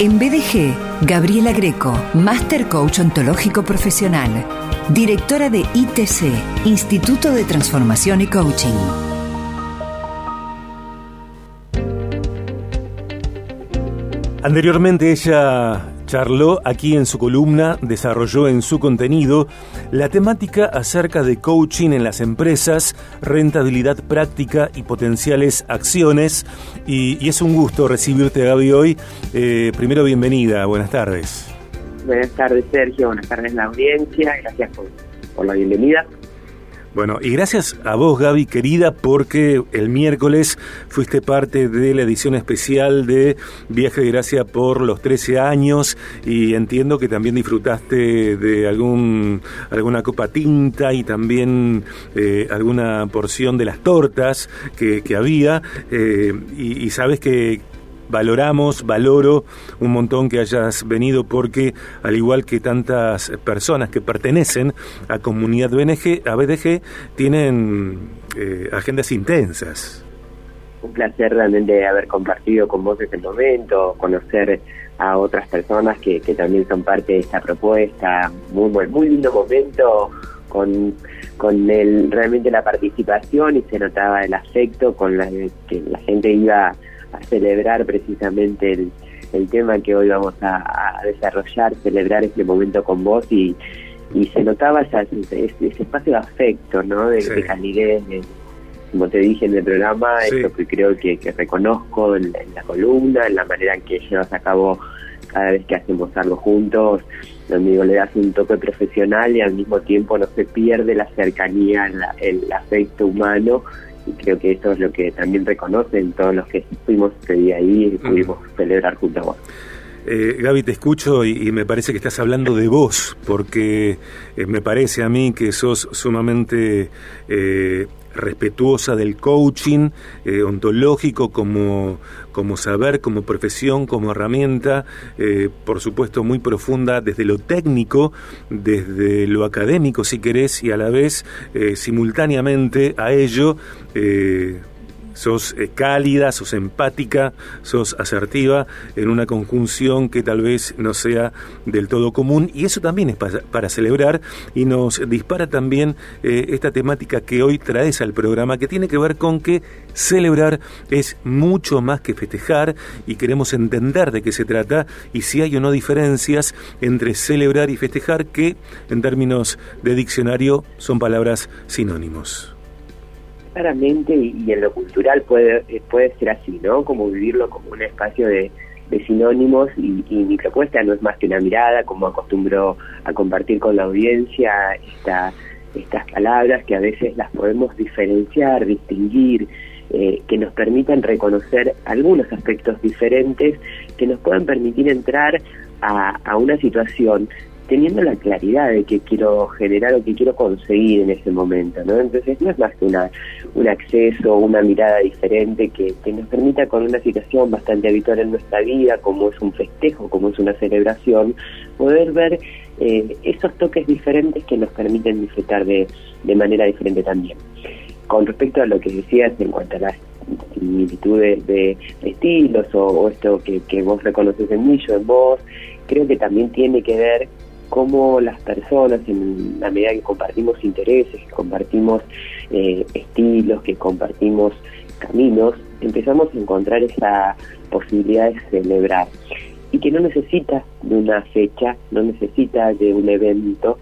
En BDG, Gabriela Greco, Master Coach Ontológico Profesional, directora de ITC, Instituto de Transformación y Coaching. Anteriormente ella charló aquí en su columna, desarrolló en su contenido la temática acerca de coaching en las empresas, rentabilidad práctica y potenciales acciones. Y, es un gusto recibirte, Gaby, hoy. Eh, primero, bienvenida, buenas tardes. Buenas tardes, Sergio, buenas tardes, la audiencia, gracias por, por la bienvenida. Bueno, y gracias a vos, Gaby, querida, porque el miércoles fuiste parte de la edición especial de Viaje de Gracia por los 13 años y entiendo que también disfrutaste de algún alguna copa tinta y también eh, alguna porción de las tortas que, había eh, y sabes que valoramos, valoro un montón que hayas venido porque al igual que tantas personas que pertenecen a comunidad BNG, a BDG, tienen eh, agendas intensas. Un placer realmente haber compartido con vos este momento, conocer a otras personas que, que también son parte de esta propuesta. Muy, muy, muy lindo momento con, con el, realmente la participación y se notaba el afecto con la que la gente iba a celebrar precisamente el, el tema que hoy vamos a, desarrollar, celebrar este momento con vos y, y se notaba ese, ese, espacio de afecto, ¿no? De, calidez, como te dije en el programa, eso que creo que, que reconozco en, la columna, en la manera en que llevas a cabo cada vez que hacemos algo juntos, donde digo, le das un toque profesional y al mismo tiempo no se pierde la cercanía, el afecto humano y creo que eso es lo que también reconocen todos los que fuimos ese día ahí y pudimos celebrar junto a vos. Eh, Gaby, te escucho y, me parece que estás hablando de vos, porque eh, me parece a mí que sos sumamente eh, respetuosa del coaching eh, ontológico como, como saber, como profesión, como herramienta, eh, por supuesto muy profunda desde lo técnico, desde lo académico si querés, y a la vez eh, simultáneamente a ello sos eh, cálida, sos empática, sos asertiva en una conjunción que tal vez no sea del todo común. Y eso también es para, celebrar. Y nos dispara también eh, esta temática que hoy traes al programa que tiene que ver con que celebrar es mucho más que festejar y queremos entender de qué se trata y si hay o no diferencias entre celebrar y festejar que en términos de diccionario son palabras sinónimos claramente y, en lo cultural puede, eh, puede ser así, ¿no? Como vivirlo como un espacio de, sinónimos y, mi propuesta no es más que una mirada, como acostumbro a compartir con la audiencia esta, estas palabras que a veces las podemos diferenciar, distinguir, eh, que nos permitan reconocer algunos aspectos diferentes que nos puedan permitir entrar a una situación teniendo la claridad de que quiero generar o que quiero conseguir en ese momento, ¿no? Entonces no es más que una, un acceso, una mirada diferente que, que nos permita con una situación bastante habitual en nuestra vida, como es un festejo, como es una celebración, poder ver eh, esos toques diferentes que nos permiten disfrutar de, de manera diferente también. Con respecto a lo que decías en cuanto a las similitudes de, estilos o, esto que, que vos reconoces en mí, yo en vos, creo que también tiene que ver cómo las personas, en la medida que compartimos intereses, que compartimos eh, estilos, que compartimos caminos, empezamos a encontrar esa posibilidad de celebrar y que no necesita de una fecha, no necesita de un evento,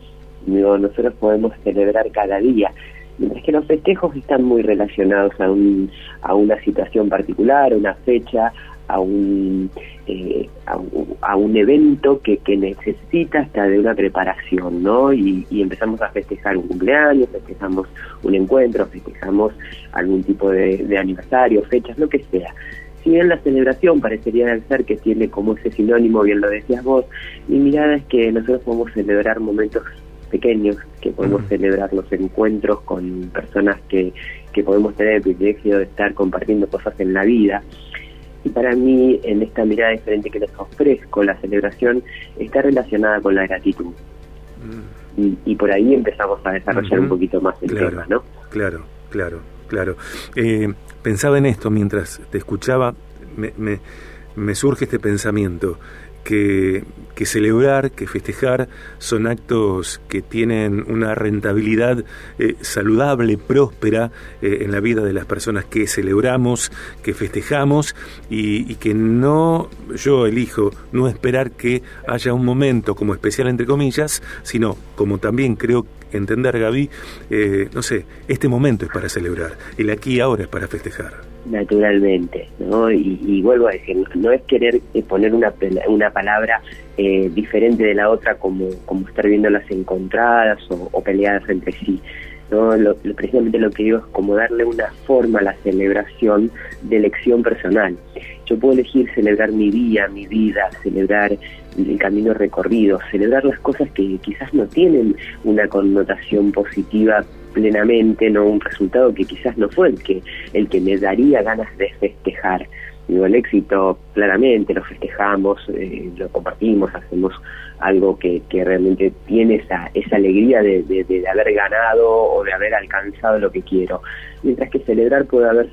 nosotros podemos celebrar cada día. Mientras que los festejos están muy relacionados a, un, a una situación particular, una fecha, a un, eh, a, un evento que, que, necesita hasta de una preparación, ¿no? Y, empezamos a festejar un cumpleaños, festejamos un encuentro, festejamos algún tipo de, aniversario, fechas, lo que sea. Si bien la celebración parecería ser que tiene como ese sinónimo, bien lo decías vos, mi mirada es que nosotros podemos celebrar momentos pequeños, que podemos celebrar los encuentros con personas que, que podemos tener el privilegio de estar compartiendo cosas en la vida y para mí, en esta mirada diferente que les ofrezco, la celebración está relacionada con la gratitud. Mm. Y, por ahí empezamos a desarrollar un poquito más el tema, ¿no? Claro, claro, claro. Eh, pensaba en esto mientras te escuchaba, me, me surge este pensamiento que, celebrar, que festejar son actos que tienen una rentabilidad eh, saludable, próspera eh, en la vida de las personas que celebramos, que festejamos y, que no, yo elijo no esperar que haya un momento como especial entre comillas, sino como también creo entender Gaby, eh, no sé, este momento es para celebrar, el aquí y ahora es para festejar naturalmente, ¿no? Y, vuelvo a decir, no es querer eh, poner una, una palabra eh, diferente de la otra como, como estar viéndolas encontradas o, peleadas entre sí. ¿no? Lo, precisamente lo que digo es como darle una forma a la celebración de elección personal. Yo puedo elegir celebrar mi día, mi vida, celebrar el camino recorrido, celebrar las cosas que quizás no tienen una connotación positiva plenamente, no un resultado que quizás no fue el que el que me daría ganas de festejar. Digo, el éxito claramente lo festejamos, eh, lo compartimos, hacemos algo que, que realmente tiene esa, esa alegría de, de, haber ganado o de haber alcanzado lo que quiero. Mientras que celebrar puede haber,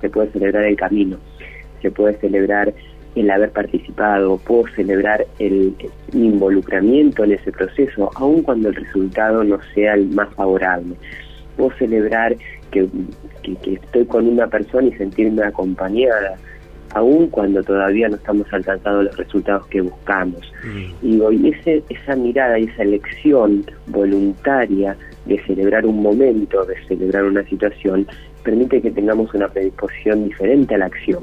se puede celebrar el camino, se puede celebrar el haber participado, puedo celebrar el, involucramiento en ese proceso, aun cuando el resultado no sea el más favorable. Puedo celebrar que, estoy con una persona y sentirme acompañada, aun cuando todavía no estamos alcanzando los resultados que buscamos. Mm. Y hoy ese, esa mirada y esa elección voluntaria de celebrar un momento, de celebrar una situación, permite que tengamos una predisposición diferente a la acción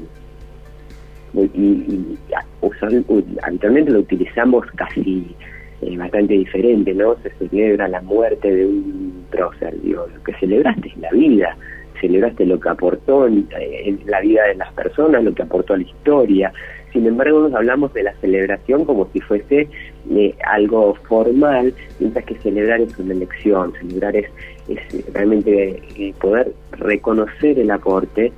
y, y habitualmente lo utilizamos casi eh, bastante diferente, ¿no? Se celebra la muerte de un prócer, digo, lo que celebraste es la vida, celebraste lo que aportó en, la vida de las personas, lo que aportó a la historia. Sin embargo, nos hablamos de la celebración como si fuese eh, algo formal, mientras que celebrar es una elección, celebrar es, es realmente eh, poder reconocer el aporte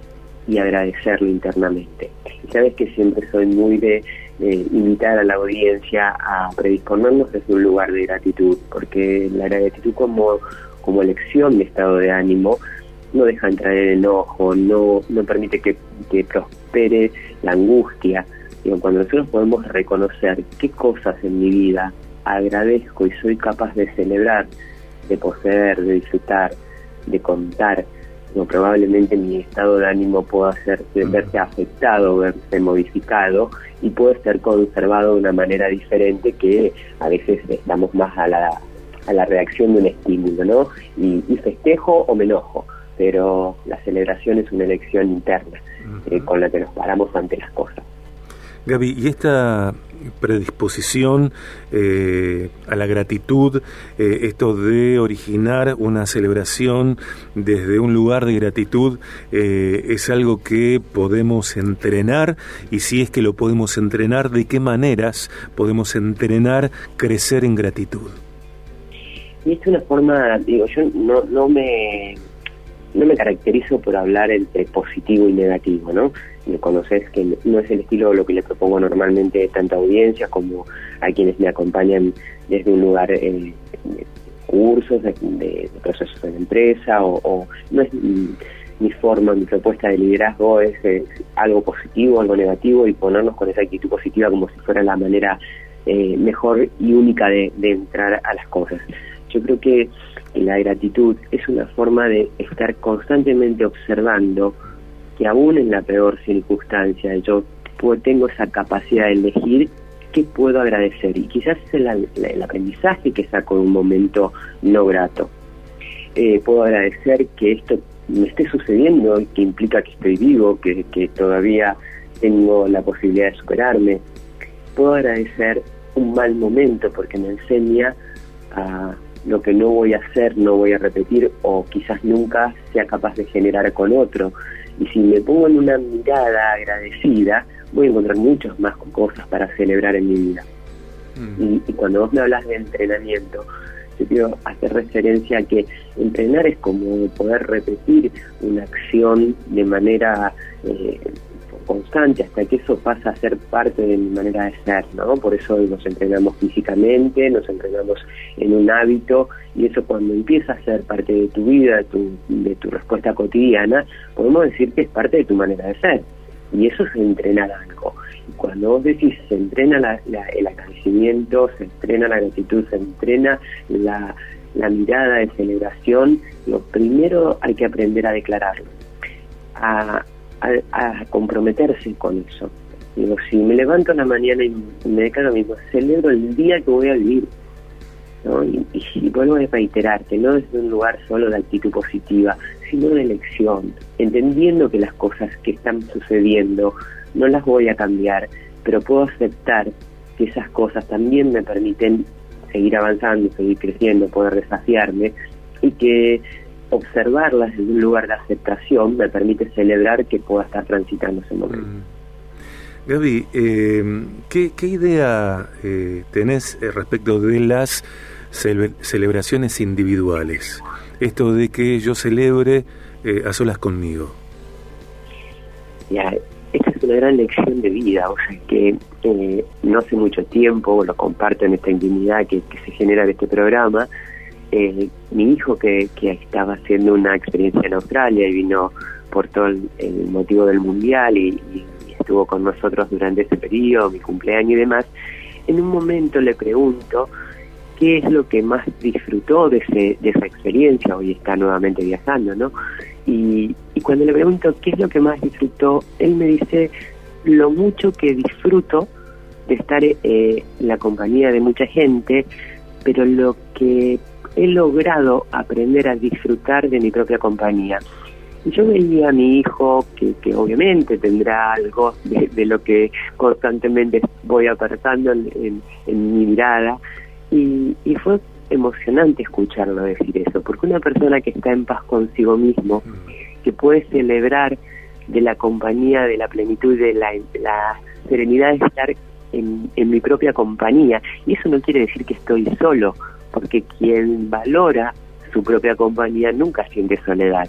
y agradecerlo internamente. Y sabes que siempre soy muy de invitar a la audiencia a predisponernos desde un lugar de gratitud, porque la gratitud como, como elección de estado de ánimo no deja entrar el enojo, no, no permite que, que prospere la angustia. Digo, cuando nosotros podemos reconocer qué cosas en mi vida agradezco y soy capaz de celebrar, de poseer, de disfrutar, de contar, probablemente mi estado de ánimo pueda ser, verse afectado, verse modificado y puede ser conservado de una manera diferente que a veces estamos más a la, a la reacción de un estímulo, ¿no? Y, festejo o me enojo, pero la celebración es una elección interna eh, con la que nos paramos ante las cosas. Gaby, ¿y esta predisposición eh, a la gratitud, eh, esto de originar una celebración desde un lugar de gratitud, eh, es algo que podemos entrenar y si es que lo podemos entrenar, ¿de qué maneras podemos entrenar crecer en gratitud? Y es una forma, digo, yo no, no me no me caracterizo por hablar entre positivo y negativo, ¿no? Me conoces que no es el estilo lo que le propongo normalmente tanto a audiencias como a quienes me acompañan desde un lugar eh, de cursos, de, procesos de empresa, o, no es mi, forma, mi propuesta de liderazgo es, algo positivo, algo negativo y ponernos con esa actitud positiva como si fuera la manera eh, mejor y única de entrar a las cosas. Yo creo que la gratitud es una forma de estar constantemente observando que aún en la peor circunstancia yo tengo esa capacidad de elegir qué puedo agradecer y quizás es el, aprendizaje que saco de un momento no grato. Eh, puedo agradecer que esto me esté sucediendo, que implica que estoy vivo, que, que todavía tengo la posibilidad de superarme. Puedo agradecer un mal momento porque me enseña a lo que no voy a hacer, no voy a repetir o quizás nunca sea capaz de generar con otro. Y si me pongo en una mirada agradecida, voy a encontrar muchas más cosas para celebrar en mi vida. Mm. Y, cuando vos me hablas de entrenamiento, yo quiero hacer referencia a que entrenar es como poder repetir una acción de manera eh, constante hasta que eso pasa a ser parte de mi manera de ser, ¿no? Por eso nos entrenamos físicamente, nos entrenamos en un hábito y eso cuando empieza a ser parte de tu vida, de tu, de tu respuesta cotidiana, podemos decir que es parte de tu manera de ser. Y eso es entrenar algo. Cuando vos decís se entrena el agradecimiento, se entrena la gratitud, se entrena la, mirada de celebración, lo primero hay que aprender a declararlo, a, comprometerse con eso. Digo, si me levanto en la mañana y me declaro mismo, celebro el día que voy a vivir. Y, y, vuelvo a reiterarte, no es un lugar solo de actitud positiva, sino de elección, entendiendo que las cosas que están sucediendo no las voy a cambiar, pero puedo aceptar que esas cosas también me permiten seguir avanzando, seguir creciendo, poder desafiarme y que observarlas desde un lugar de aceptación me permite celebrar que pueda estar transitando ese momento. Mm. Gaby, eh, ¿qué, idea eh, tenés eh, respecto de las celebraciones individuales? Esto de que yo celebre eh, a solas conmigo. Ya, esta es una gran lección de vida, o sea que no hace mucho tiempo, lo comparto en esta intimidad que, se genera de este programa, mi hijo que, estaba haciendo una experiencia en Australia y vino por todo el, motivo del mundial y estuvo con nosotros durante ese periodo, mi cumpleaños y demás, en un momento le pregunto qué es lo que más disfrutó de esa experiencia, hoy está nuevamente viajando, ¿no? Y, cuando le pregunto qué es lo que más disfrutó, él me dice lo mucho que disfruto de estar eh, en la compañía de mucha gente, pero lo que he logrado aprender a disfrutar de mi propia compañía. Yo veía a mi hijo, que, que obviamente tendrá algo de, lo que constantemente voy apartando en, mi mirada, y, y, fue emocionante escucharlo decir eso, porque una persona que está en paz consigo mismo, que puede celebrar de la compañía, de la plenitud, de la, serenidad de estar en mi propia compañía, y eso no quiere decir que estoy solo, porque quien valora su propia compañía nunca siente soledad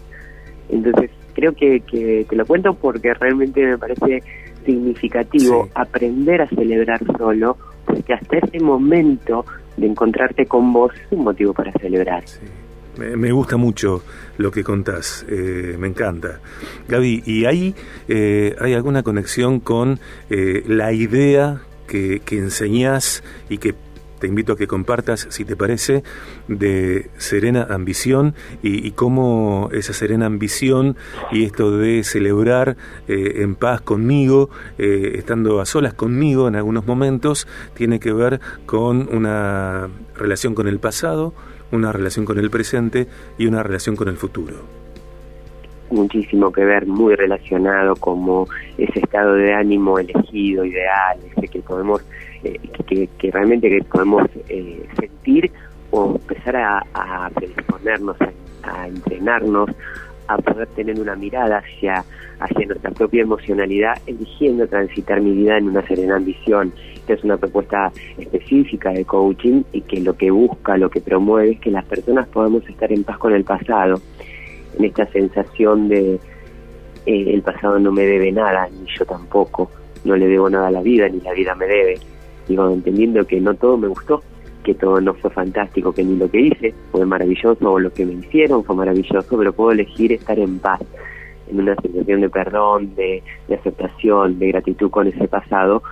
entonces, creo que, que te lo cuento porque realmente me parece significativo aprender a celebrar solo, porque hasta ese momento de encontrarte con vos es un motivo para celebrar. Me, gusta mucho lo que contás, eh, me encanta. Gaby, ¿y ahí eh, hay alguna conexión con eh, la idea que, que enseñás y que te invito a que compartas, si te parece, de serena ambición y, cómo esa serena ambición y esto de celebrar eh, en paz conmigo, eh, estando a solas conmigo en algunos momentos, tiene que ver con una relación con el pasado, una relación con el presente y una relación con el futuro muchísimo que ver, muy relacionado como ese estado de ánimo elegido, ideal, ese que podemos eh, que, realmente que podemos eh, sentir o empezar a, predisponernos, a, entrenarnos, a poder tener una mirada hacia, hacia nuestra propia emocionalidad, eligiendo transitar mi vida en una serena ambición. Esta es una propuesta específica de coaching y que lo que busca, lo que promueve es que las personas podamos estar en paz con el pasado, en esta sensación de eh, el pasado no me debe nada, ni yo tampoco, no le debo nada a la vida, ni la vida me debe digo, entendiendo que no todo me gustó, que todo no fue fantástico, que ni lo que hice fue maravilloso o lo que me hicieron fue maravilloso, pero puedo elegir estar en paz, en una sensación de perdón, de, aceptación, de gratitud con ese pasado.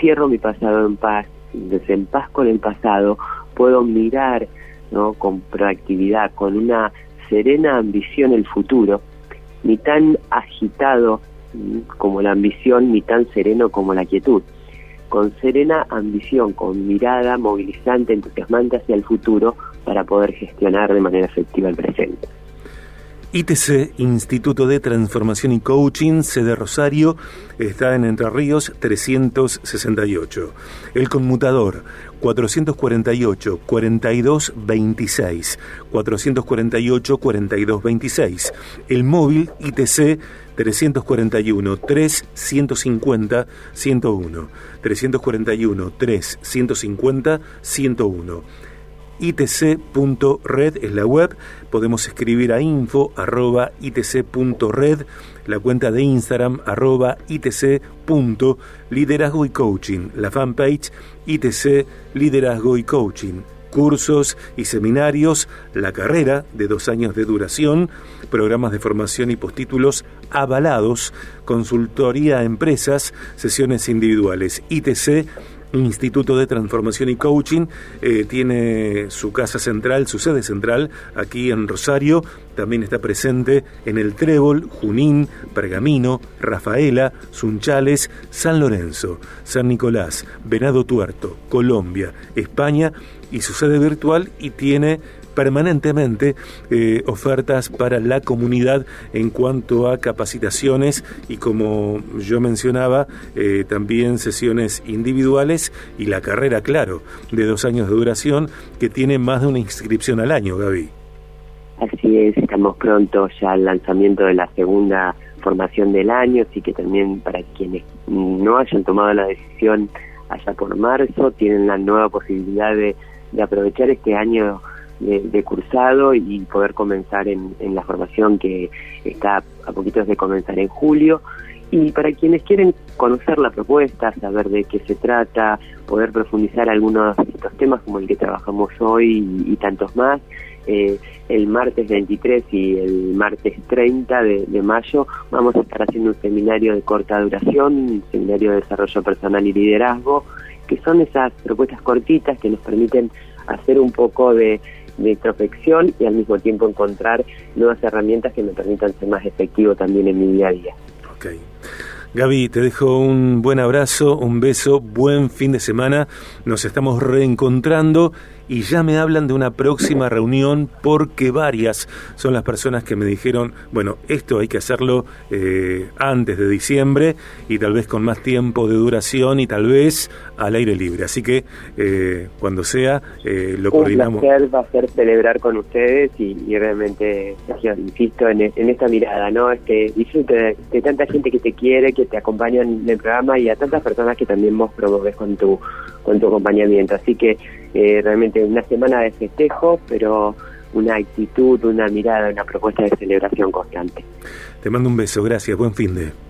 Cierro mi pasado en paz, en paz con el pasado puedo mirar ¿no? con proactividad, con una serena ambición el futuro, ni tan agitado como la ambición, ni tan sereno como la quietud con serena ambición, con mirada movilizante, entusiasmante hacia el futuro para poder gestionar de manera efectiva el presente. ITC, Instituto de Transformación y Coaching, sede Rosario, está en Entre Ríos 368. El conmutador 448 4226 448 4226. El móvil ITC 341 3 150 101 341 3 150 101 itc.red es la web, podemos escribir a info arroba itc.red, la cuenta de Instagram arroba itc.liderazgo y coaching, la fanpage itc liderazgo y coaching cursos y seminarios, la carrera de dos años de duración, programas de formación y postítulos avalados, consultoría a empresas, sesiones individuales, ITC Instituto de Transformación y Coaching. Eh, tiene su casa central, su sede central aquí en Rosario. También está presente en el Trébol, Junín, Pergamino, Rafaela, Sunchales, San Lorenzo, San Nicolás, Venado Tuerto, Colombia, España y su sede virtual y tiene permanentemente eh, ofertas para la comunidad en cuanto a capacitaciones y como yo mencionaba, eh, también sesiones individuales y la carrera, claro, de dos años de duración que tiene más de una inscripción al año, Gaby. Así es, estamos pronto ya al lanzamiento de la segunda formación del año, así que también para quienes no hayan tomado la decisión allá por marzo, tienen la nueva posibilidad de, de aprovechar este año de, cursado y poder comenzar en, la formación que está a poquitos de comenzar en julio. Y para quienes quieren conocer la propuesta, saber de qué se trata, poder profundizar algunos de estos temas como el que trabajamos hoy y, tantos más, eh, el martes 23 y el martes 30 de, de, mayo vamos a estar haciendo un seminario de corta duración, un seminario de desarrollo personal y liderazgo, que son esas propuestas cortitas que nos permiten hacer un poco de de introspección y al mismo tiempo encontrar nuevas herramientas que me permitan ser más efectivo también en mi día a día. Ok. Gaby, te dejo un buen abrazo, un beso, buen fin de semana. Nos estamos reencontrando y ya me hablan de una próxima reunión porque varias son las personas que me dijeron, bueno, esto hay que hacerlo eh, antes de diciembre y tal vez con más tiempo de duración y tal vez al aire libre. Así que eh, cuando sea, eh, lo coordinamos. Un placer va a ser celebrar con ustedes y, realmente, insisto en, esta mirada, ¿no? Es que disfrute de, tanta gente que te quiere, que te acompaña en el programa y a tantas personas que también vos promoves con tu, con tu acompañamiento. Así que eh, realmente una semana de festejo, pero una actitud, una mirada, una propuesta de celebración constante. Te mando un beso, gracias, buen fin de.